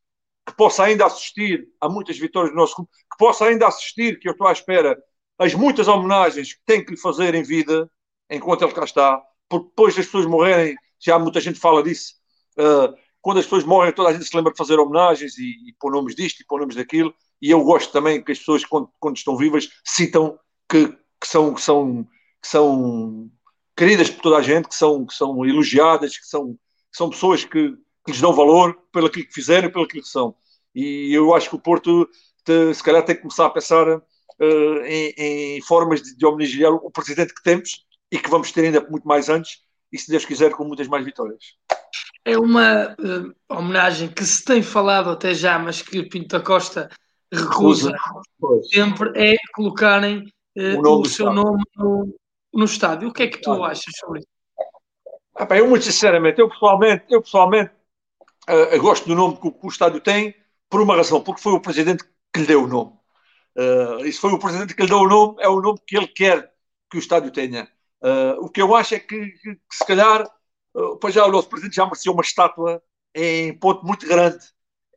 que possa ainda assistir a muitas vitórias do nosso clube, que possa ainda assistir, que eu estou à espera, as muitas homenagens que tem que lhe fazer em vida, enquanto ele cá está, porque depois das pessoas morrerem, já muita gente fala disso, uh, quando as pessoas morrem, toda a gente se lembra de fazer homenagens e, e pôr nomes disto e pôr nomes daquilo, e eu gosto também que as pessoas, quando, quando estão vivas, citam que, que, são, que, são, que são queridas por toda a gente, que são, que são elogiadas, que são, que são pessoas que, que lhes dão valor pelo aquilo que fizeram e pelo aquilo que são. E eu acho que o Porto, te, se calhar, tem que começar a pensar uh, em, em, formas de, de homenagear o presidente que temos e que vamos ter ainda muito mais antes, e se Deus quiser, com muitas mais vitórias. É uma uh, homenagem que se tem falado até já, mas que Pinto da Costa recusa sempre, é colocarem o, o seu estado. nome no, no estádio. O que é que tu achas sobre isso? Ah, bem, eu muito sinceramente, eu pessoalmente, eu pessoalmente uh, gosto do nome que o, que o, estádio tem por uma razão, porque foi o presidente que lhe deu o nome. Uh, e se foi o presidente que lhe deu o nome, é o nome que ele quer que o estádio tenha. Uh, o que eu acho é que, que, que se calhar, uh, pois já o nosso presidente já mereceu uma estátua em ponto muito grande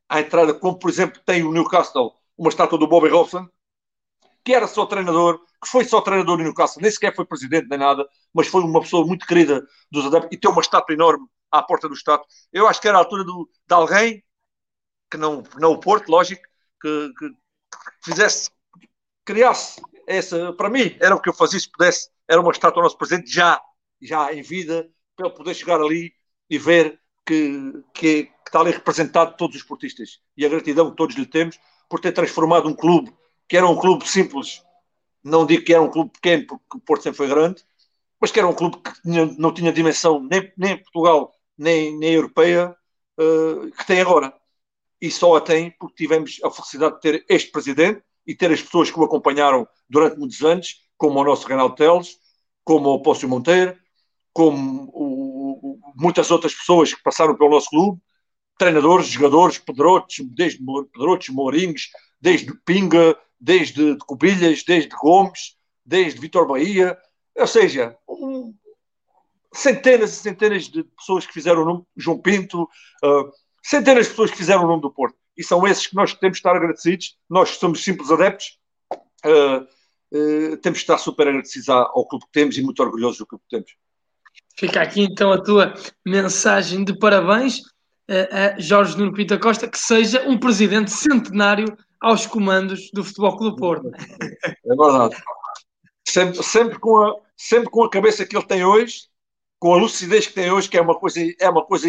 à entrada, como por exemplo tem o Newcastle, uma estátua do Bobby Robson, que era só treinador, que foi só treinador no Newcastle, nem sequer foi presidente nem nada, mas foi uma pessoa muito querida dos adeptos e tem uma estátua enorme à porta do Estado. Eu acho que era a altura do, de alguém, que não, não o Porto, lógico, que, que, que fizesse, criasse essa, para mim, era o que eu fazia se pudesse, era uma estátua ao nosso presidente já, já em vida, para ele poder chegar ali e ver que, que, que está ali representado todos os portistas e a gratidão que todos lhe temos por ter transformado um clube que era um clube simples, não digo que era um clube pequeno, porque o Porto sempre foi grande, mas que era um clube que tinha, não tinha dimensão nem, nem em Portugal nem, nem europeia uh, que tem agora. E só a tem porque tivemos a felicidade de ter este presidente e ter as pessoas que o acompanharam durante muitos anos, como o nosso Reinaldo Teles, como o Pócio Monteiro, como o, muitas outras pessoas que passaram pelo nosso clube, treinadores, jogadores, Pedrotes, desde Pedrotes, Mourinhos, desde Pinga, desde Cobilhas, desde Gomes, desde Vitor Bahia, ou seja, um, centenas e centenas de pessoas que fizeram o nome, João Pinto, uh, centenas de pessoas que fizeram o nome do Porto. E são esses que nós temos de estar agradecidos. Nós somos simples adeptos, uh, uh, temos de estar super agradecidos ao clube que temos e muito orgulhosos do clube que temos. Fica aqui então a tua mensagem de parabéns a Jorge Nuno Pinto Costa, que seja um presidente centenário aos comandos do Futebol Clube Porto. É verdade. Sempre, sempre, com a, sempre com a cabeça que ele tem hoje, com a lucidez que tem hoje, que é uma coisa, é uma coisa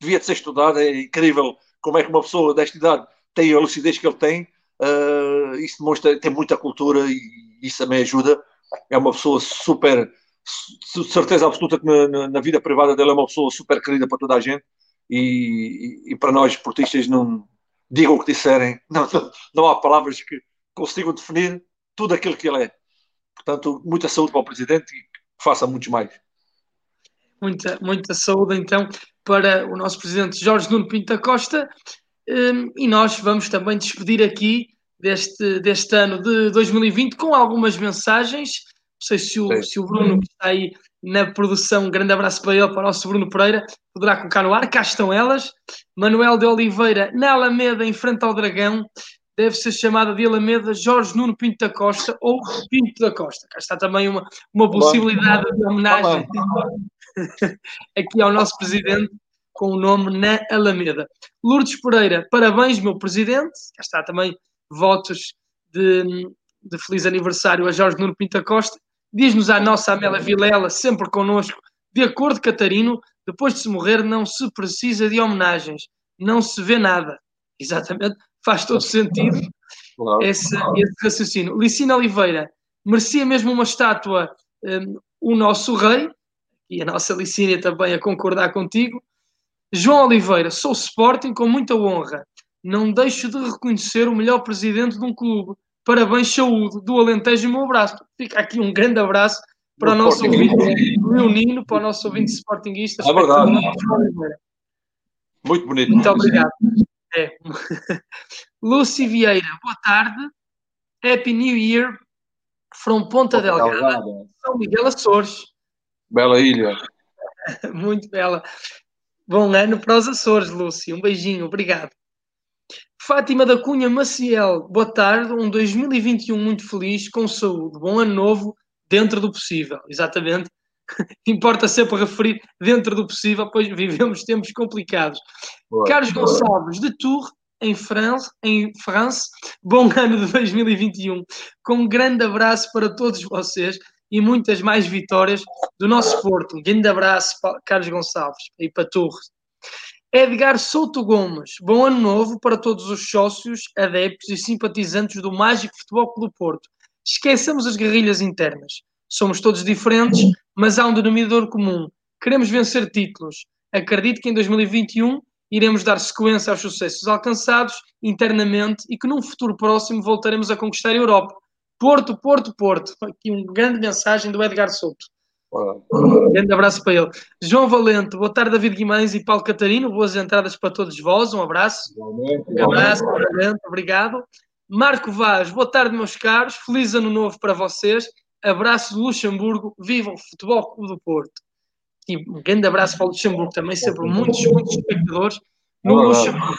devia de ser estudada, é incrível como é que uma pessoa desta idade tem a lucidez que ele tem, uh, isso demonstra, tem muita cultura e isso também ajuda, é uma pessoa super, certeza absoluta que na, na, na, vida privada dele é uma pessoa super querida para toda a gente e, e, e para nós esportistas não digam o que disserem, não, não há palavras que consigam definir tudo aquilo que ele é. Portanto, muita saúde para o Presidente e que faça muitos mais muita, muita saúde então para o nosso presidente Jorge Nuno Pinto da Costa um, e nós vamos também despedir aqui deste, deste ano de 2020 com algumas mensagens. Não sei se o, se o Bruno que está aí na produção, um grande abraço para ele, para o nosso Bruno Pereira, poderá colocar no ar. Cá estão elas. Manuel de Oliveira, na Alameda, em frente ao Dragão, deve ser chamada de Alameda Jorge Nuno Pinto da Costa ou Pinto da Costa. Cá está também uma, uma possibilidade de homenagem aqui ao nosso presidente com o nome na Alameda. Lourdes Pereira, parabéns, meu presidente. Cá está também votos de, de feliz aniversário a Jorge Nuno Pinto da Costa. Diz-nos a nossa Amélia Vilela, sempre connosco, de acordo, Catarino, depois de se morrer não se precisa de homenagens, não se vê nada. Exatamente, faz todo sentido claro. esse, esse raciocínio. Licina Oliveira, merecia mesmo uma estátua um, o nosso rei, e a nossa Licínia também a concordar contigo. João Oliveira, sou Sporting com muita honra. Não deixo de reconhecer o melhor presidente de um clube. Parabéns, saúde do Alentejo e meu abraço. Fica aqui um grande abraço para o, nosso ouvinte leonino, para o nosso ouvinte sportinguista. É verdade. Muito bonito. Muito obrigado. É. Lúcio Vieira, boa tarde. Happy New Year from Ponta Ponta Delgada, Delgada, São Miguel Açores. Bela ilha. Muito bela. Bom ano para os Açores, Lúcio. Um beijinho, obrigado. Fátima da Cunha Maciel, boa tarde. Um 2021 muito feliz, com saúde. Bom ano novo, dentro do possível. Exatamente. Importa sempre referir dentro do possível, pois vivemos tempos complicados. Boa, Carlos boa. Gonçalves, de Tours, em France, em France, bom ano de 2021. Com um grande abraço para todos vocês e muitas mais vitórias do nosso Porto. Um grande abraço, Carlos Gonçalves, e para Torres. Edgar Souto Gomes, bom ano novo para todos os sócios, adeptos e simpatizantes do Mágico Futebol Clube Porto. Esqueçamos as guerrilhas internas. Somos todos diferentes, mas há um denominador comum. Queremos vencer títulos. Acredito que em 2021 iremos dar sequência aos sucessos alcançados internamente e que num futuro próximo voltaremos a conquistar a Europa. Porto, Porto, Porto. Aqui uma grande mensagem do Edgar Souto. Um grande abraço para ele. João Valente, boa tarde, David Guimarães e Paulo Catarino. Boas entradas para todos vós. Um abraço. Um abraço, Valente, obrigado. Marco Vaz, boa tarde, meus caros. Feliz ano novo para vocês. Abraço do Luxemburgo. Viva o Futebol Clube do Porto e um grande abraço para o Luxemburgo também, sempre muitos, muitos espectadores no Luxemburgo.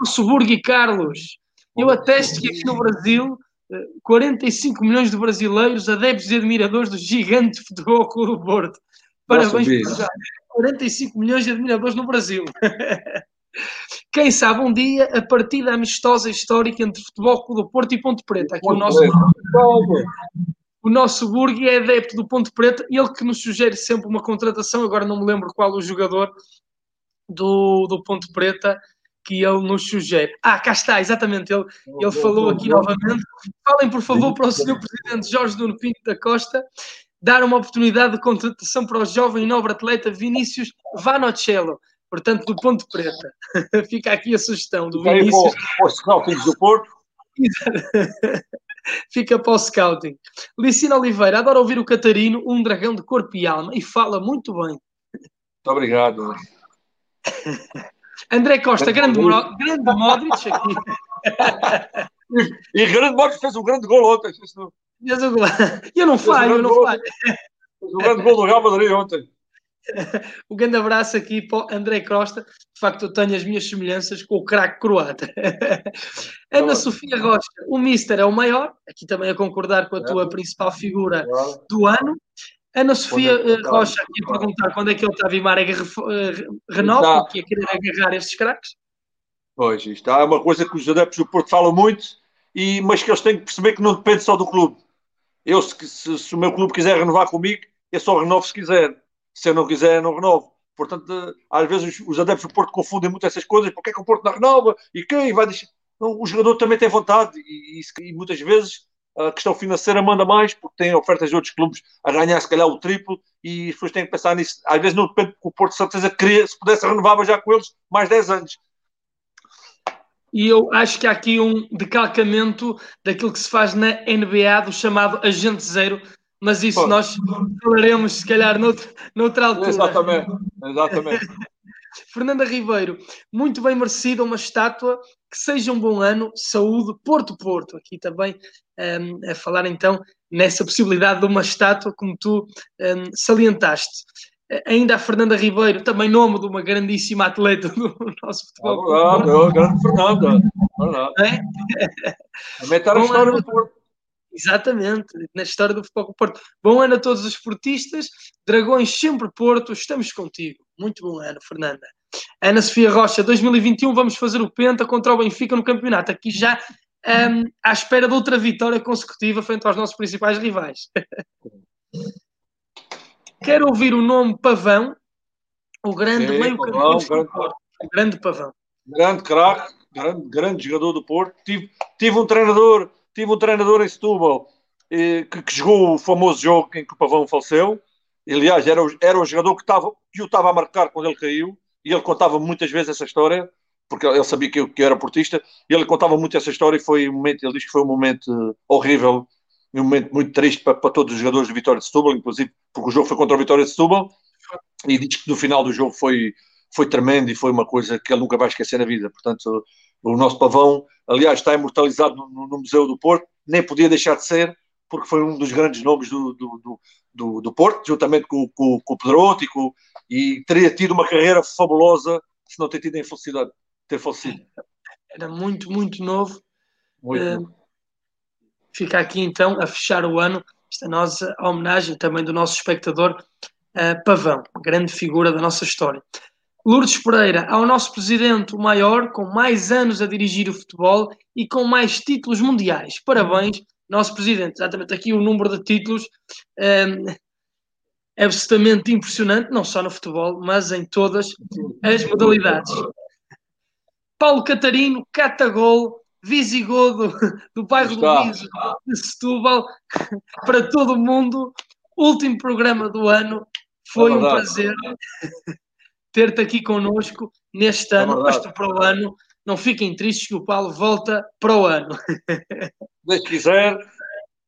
Luxemburgo e Carlos, eu atesto que aqui no Brasil 45 eh, milhões de brasileiros, adeptos e admiradores do gigante futebol Clube do Porto. Parabéns por já. 45 milhões de admiradores no Brasil. Quem sabe um dia a partida amistosa histórica entre Futebol Clube do Porto e Ponte Preta. Aqui o nosso o nosso Burgui é adepto do Ponte Preta, ele que nos sugere sempre uma contratação, agora não me lembro qual o jogador do, do Ponte Preta que ele nos sugere. Ah, cá está, exatamente, ele, ele falou aqui novamente. Falem, por favor, para o Sr. Presidente Jorge Nuno Pinto da Costa dar uma oportunidade de contratação para o jovem e nobre atleta Vinícius Vanocello, portanto, do Ponte Preta. Fica aqui a sugestão do Vinícius. Para, para do Porto. Fica para o scouting. Licina Oliveira, adoro ouvir o Catarino, um dragão de corpo e alma, e fala muito bem. Muito obrigado. André Costa, grande, grande Modric aqui. e, grande Modric fez um grande gol ontem. Eu não falho, eu não falho. Fez um grande gol do Real Madrid ontem. um grande abraço aqui para o André Costa. De facto, eu tenho as minhas semelhanças com o craque croata. Ana Sofia Rocha, o Mister é o maior. Aqui também a concordar com a tua principal figura do ano. Ana Sofia é Rocha aqui a perguntar quando é que o Otávio Marega eh, renova, que ia querer agarrar estes craques. Pois, isto é uma coisa que os adeptos do Porto falam muito, e, mas que eles têm que perceber que não depende só do clube. Eu, se, se, se o meu clube quiser renovar comigo, eu só renovo se quiser se eu não quiser, não renovo. Portanto, às vezes os, adeptos do Porto confundem muito essas coisas. Porque é que o Porto não renova? E quem vai deixar? Não, o jogador também tem vontade e, e, e, muitas vezes a questão financeira manda mais porque tem ofertas de outros clubes a ganhar se calhar o triplo e as pessoas têm que pensar nisso. Às vezes não depende porque o Porto de certeza queria, se pudesse renovava já com eles mais 10 anos. E eu acho que há aqui um decalcamento daquilo que se faz na NBA do chamado agente zero, mas isso Pô. nós falaremos, se calhar, noutra, noutra altura. Exatamente, exatamente. Fernanda Ribeiro, muito bem merecida uma estátua, que seja um bom ano, saúde, Porto Porto, aqui também um, a falar então nessa possibilidade de uma estátua, como tu um, salientaste. Ainda a Fernanda Ribeiro, também nome de uma grandíssima atleta do nosso futebol. Ah, verdade, é grande Fernanda. É? Também está na história do Porto. Exatamente, na história do futebol Porto. Bom ano a todos os esportistas, Dragões sempre Porto, estamos contigo. Muito bom ano, Fernanda. Ana Sofia Rocha, 2021 vamos fazer o Penta contra o Benfica no campeonato. Aqui já um, à espera de outra vitória consecutiva frente aos nossos principais rivais. Quero ouvir o nome Pavão, o grande meio-campista grande, o grande Pavão. Grande craque, grande, grande jogador do Porto. Tive, tive um treinador Tive um treinador em Setúbal eh, que, que, jogou o famoso jogo em que o Pavão faleceu. Aliás, era o, era o jogador que, tava, que o estava a marcar quando ele caiu. E ele contava muitas vezes essa história. porque ele sabia que eu, que eu era portista, e ele contava muito essa história e foi um momento, ele diz que foi um momento horrível, um momento muito triste para, para todos os jogadores de Vitória de Setúbal, inclusive porque o jogo foi contra a Vitória de Setúbal, e diz que no final do jogo foi, foi tremendo e foi uma coisa que ele nunca vai esquecer na vida. Portanto, o nosso pavão, aliás, está imortalizado no, no Museu do Porto, nem podia deixar de ser, porque foi um dos grandes nomes do, do, do, do Porto, juntamente com, com, com o Pedroto e, com, e teria tido uma carreira fabulosa se não ter tido a infelicidade de ter falecido. Era muito, muito novo. Muito uh, novo. Fica aqui então a fechar o ano esta nossa homenagem também do nosso espectador uh, Pavão, grande figura da nossa história. Lourdes Pereira, ao nosso presidente, o maior, com mais anos a dirigir o futebol e com mais títulos mundiais. Parabéns, nosso presidente. Exatamente aqui o número de títulos um, é absolutamente impressionante, não só no futebol, mas em todas as modalidades. Paulo Catarino, Catagol, Visigodo, do bairro do Viso, de Setúbal, para todo o mundo. Último programa do ano. Foi é um prazer ter-te aqui connosco neste é ano, mas para o ano. Não fiquem tristes que o Paulo volta para o ano. Deus quiser,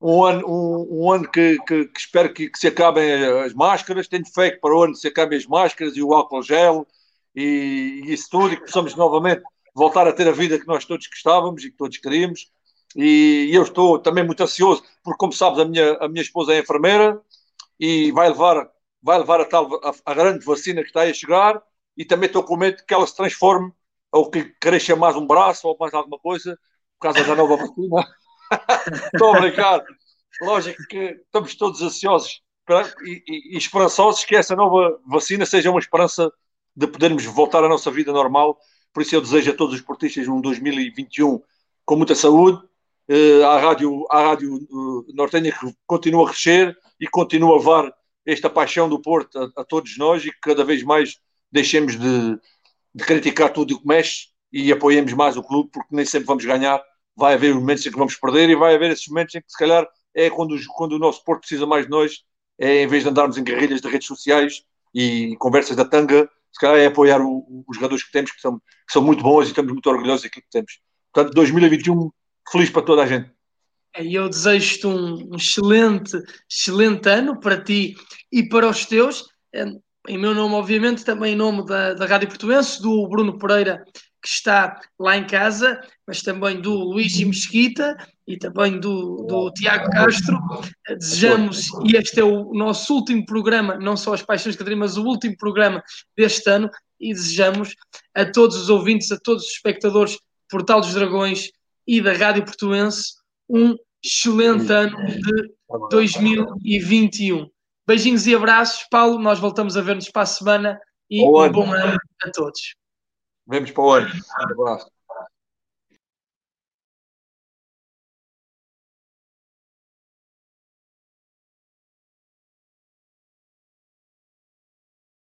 um ano, um, um ano que, que, que espero que, que, se acabem as máscaras. Tenho fé que para o ano se acabem as máscaras e o álcool gel e, e isso tudo e que possamos novamente voltar a ter a vida que nós todos gostávamos e que todos queríamos. E, e eu estou também muito ansioso, porque, como sabes, a minha, a minha esposa é enfermeira e vai levar vai levar a tal a, a, grande vacina que está a chegar e também estou com medo que ela se transforme ou que cresça mais um braço ou mais alguma coisa por causa da nova vacina. estou a brincar. Lógico que estamos todos ansiosos e, e, e, esperançosos que essa nova vacina seja uma esperança de podermos voltar à nossa vida normal. Por isso eu desejo a todos os portistas um 2021 com muita saúde. Uh, à rádio, à rádio uh, nortenha que continua a crescer e continua a levar esta paixão do Porto a, a, todos nós e que cada vez mais deixemos de, de criticar tudo o que mexe e apoiemos mais o clube, porque nem sempre vamos ganhar. Vai haver momentos em que vamos perder e vai haver esses momentos em que, se calhar, é quando, quando o nosso Porto precisa mais de nós, é em vez de andarmos em guerrilhas de redes sociais e conversas da tanga, se calhar é apoiar o, os jogadores que temos, que são, que são muito bons e estamos muito orgulhosos daquilo que temos. Portanto, 2021, feliz para toda a gente. E eu desejo-te um, excelente, excelente ano para ti e para os teus. Em meu nome, obviamente, também em nome da, da Rádio Portuense, do Bruno Pereira, que está lá em casa, mas também do Luís Mesquita e também do, do Tiago Castro. Desejamos, e este é o nosso último programa, não só as Paixões de Catarina, mas o último programa deste ano, e desejamos a todos os ouvintes, a todos os espectadores do Portal dos Dragões e da Rádio Portuense um excelente ano de 2021. Beijinhos e abraços, Paulo. Nós voltamos a ver-nos para a semana e um bom ano a todos. Vemos para o ano. Um abraço.